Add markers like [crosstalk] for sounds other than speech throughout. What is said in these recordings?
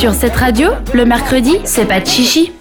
Sur cette radio, le mercredi, c'est pas de chichi.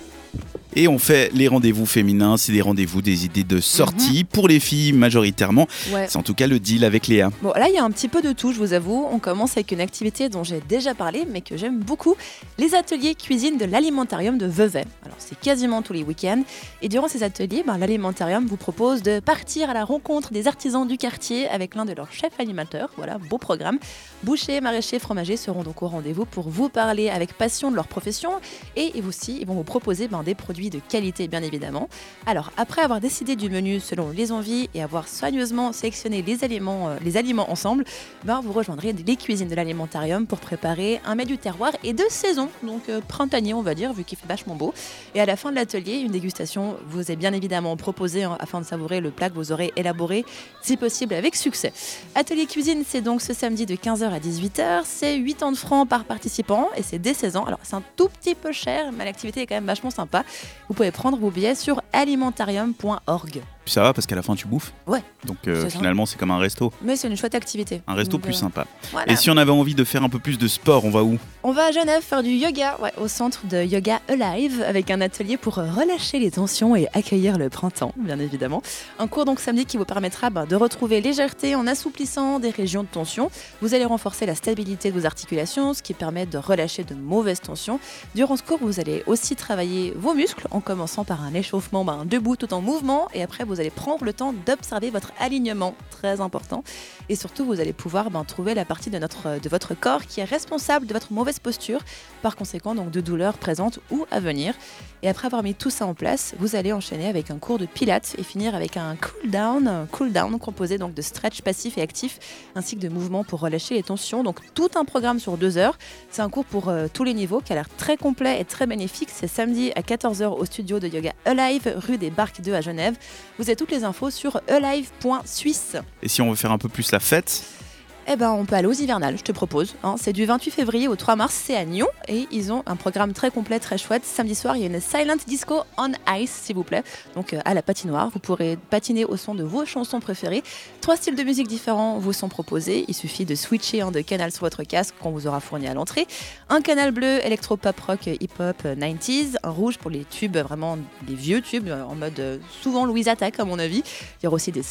Et on fait les rendez-vous féminins, c'est des rendez-vous, des idées de sortie pour les filles majoritairement. Ouais. C'est en tout cas le deal avec Léa. Bon, là, il y a un petit peu de tout, je vous avoue. On commence avec une activité dont j'ai déjà parlé, mais que j'aime beaucoup les ateliers cuisine de l'alimentarium de Vevey. Alors, c'est quasiment tous les week-ends. Et durant ces ateliers, ben, l'alimentarium vous propose de partir à la rencontre des artisans du quartier avec l'un de leurs chefs animateurs. Voilà, beau programme. Bouchers, maraîchers, fromagers seront donc au rendez-vous pour vous parler avec passion de leur profession. Et aussi, ils vont vous proposer ben, des produits de qualité, bien évidemment. Alors, après avoir décidé du menu selon les envies et avoir soigneusement sélectionné les aliments, euh, les aliments ensemble, ben, vous rejoindrez les cuisines de l'alimentarium pour préparer un mets du terroir et de saison, donc euh, printanier, on va dire, vu qu'il fait vachement beau. Et à la fin de l'atelier, une dégustation vous est bien évidemment proposée hein, afin de savourer le plat que vous aurez élaboré, si possible avec succès. Atelier cuisine, c'est donc ce samedi de 15h à 18h. C'est 80 francs par participant et c'est dès 16 ans. Alors, c'est un tout petit peu cher, mais l'activité est quand même vachement sympa. Vous pouvez prendre vos billets sur alimentarium.org. Puis ça va parce qu'à la fin tu bouffes. Ouais. Donc euh, finalement c'est comme un resto. Mais c'est une chouette activité. Un resto Donc, plus euh, sympa. voilà. Et si on avait envie de faire un peu plus de sport, on va où? On va à Genève faire du yoga ouais, au centre de Yoga Alive avec un atelier pour euh, relâcher les tensions et accueillir le printemps, bien évidemment. Un cours donc samedi qui vous permettra ben, de retrouver légèreté en assouplissant des régions de tension. Vous allez renforcer la stabilité de vos articulations, ce qui permet de relâcher de mauvaises tensions. Durant ce cours, vous allez aussi travailler vos muscles en commençant par un échauffement ben, debout tout en mouvement et après vous allez prendre le temps d'observer votre alignement, très important. Et surtout, vous allez pouvoir ben, trouver la partie de, notre, de votre corps qui est responsable de votre mauvaise posture, par conséquent donc de douleurs présentes ou à venir. Et après avoir mis tout ça en place, vous allez enchaîner avec un cours de pilates et finir avec un cool down, un cool down composé donc de stretch passif et actif, ainsi que de mouvements pour relâcher les tensions. Donc tout un programme sur deux heures. C'est un cours pour euh, tous les niveaux qui a l'air très complet et très bénéfique. C'est samedi à 14h au studio de yoga Alive, rue des Barques 2 à Genève. Vous toutes les infos sur alive.suisse. Et si on veut faire un peu plus la fête Eh ben, on peut aller aux hivernales, je te propose. hein. C'est du 28 février au 3 mars, c'est à Nyon. Et ils ont un programme très complet, très chouette. Samedi soir, il y a une Silent Disco on Ice, s'il vous plaît. Donc euh, à la patinoire, vous pourrez patiner au son de vos chansons préférées. Trois styles de musique différents vous sont proposés. Il suffit de switcher un de canal sur votre casque qu'on vous aura fourni à l'entrée. Un canal bleu, électro-pop rock hip-hop euh, 90s. Un rouge pour les tubes, vraiment des vieux tubes, euh, en mode euh, souvent Louise Attaque, à mon avis. Il y aura aussi des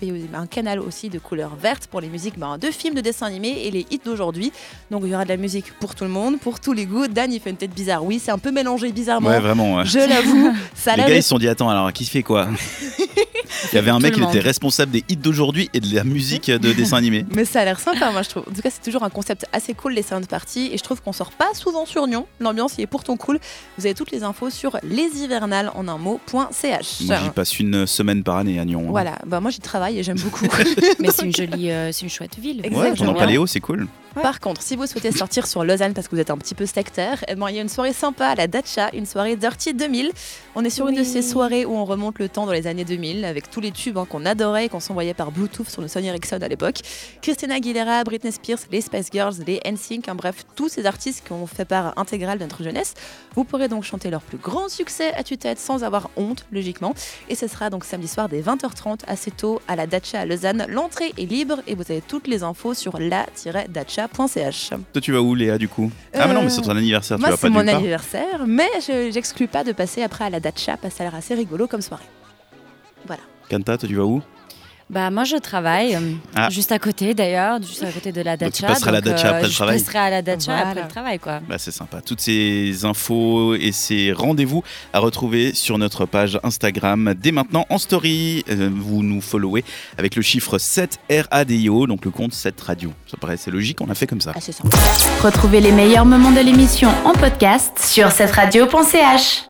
puis un canal aussi de couleur verte pour les musiques ben, films, de dessins animés et les hits d'aujourd'hui. Donc il y aura de la musique pour tout le monde, pour tous les goûts. Dan, il fait une tête bizarre. Oui, c'est un peu mélangé bizarrement. Ouais, vraiment. ouais. Je l'avoue, Les gars, ils se sont dit attends, alors qui se fait quoi? Il y avait un mec qui était responsable des hits d'aujourd'hui et de la musique de [laughs] dessins animés. Mais ça a l'air sympa, moi je trouve. En tout cas, c'est toujours un concept assez cool, les sound parties. Et je trouve qu'on sort pas souvent sur Nyon. L'ambiance y est pourtant cool. Vous avez toutes les infos sur leshivernales en un mot.ch. Moi, j'y passe une semaine par année à Nyon. hein. Voilà, bah, moi j'y travaille et j'aime beaucoup. [laughs] Mais c'est une jolie, euh, c'est une chouette ville. Exactement. Ouais, pendant. Paléo, c'est cool. Par contre, si vous souhaitez sortir sur Lausanne parce que vous êtes un petit peu sectaire, eh ben, il y a une soirée sympa à la Dacha, une soirée Dirty 2000. On est sur une de ces soirées où on remonte le temps dans les années 2000 avec tous les tubes hein, qu'on adorait et qu'on s'envoyait par Bluetooth sur le Sony Ericsson à l'époque. Christina Aguilera, Britney Spears, les Spice Girls, les NSYNC, hein, bref, tous ces artistes qui ont fait part intégrale de notre jeunesse. Vous pourrez donc chanter leur plus grand succès à tue-tête sans avoir honte, logiquement. Et ce sera donc samedi soir dès 20h30 assez tôt à la Dacha à Lausanne. L'entrée est libre et vous avez toutes les infos sur la-dacha.ch. Toi, tu vas où, Léa, du coup? Ah, mais non, Euh, mais c'est ton anniversaire, tu Moi, vas c'est pas mon nulle part. anniversaire, mais je j'exclus pas de passer après à la Dacha parce que ça a l'air assez rigolo comme soirée. Voilà. Kanta, toi, tu vas où? Bah moi je travaille euh, Ah. juste à côté d'ailleurs, juste à côté de la Donc, tu dacha. passeras à la dacha après le je travail. passerai à la dacha Voilà. après le travail quoi. Bah, c'est sympa. Toutes ces infos et ces rendez-vous à retrouver sur notre page Instagram dès maintenant en story. Euh, vous nous followez avec le chiffre 7 RADIO, donc le compte 7 Radio. Ça paraissait logique, on a fait comme ça. Ah, c'est sympa. Retrouvez les meilleurs moments de l'émission en podcast sur cette radio.ch.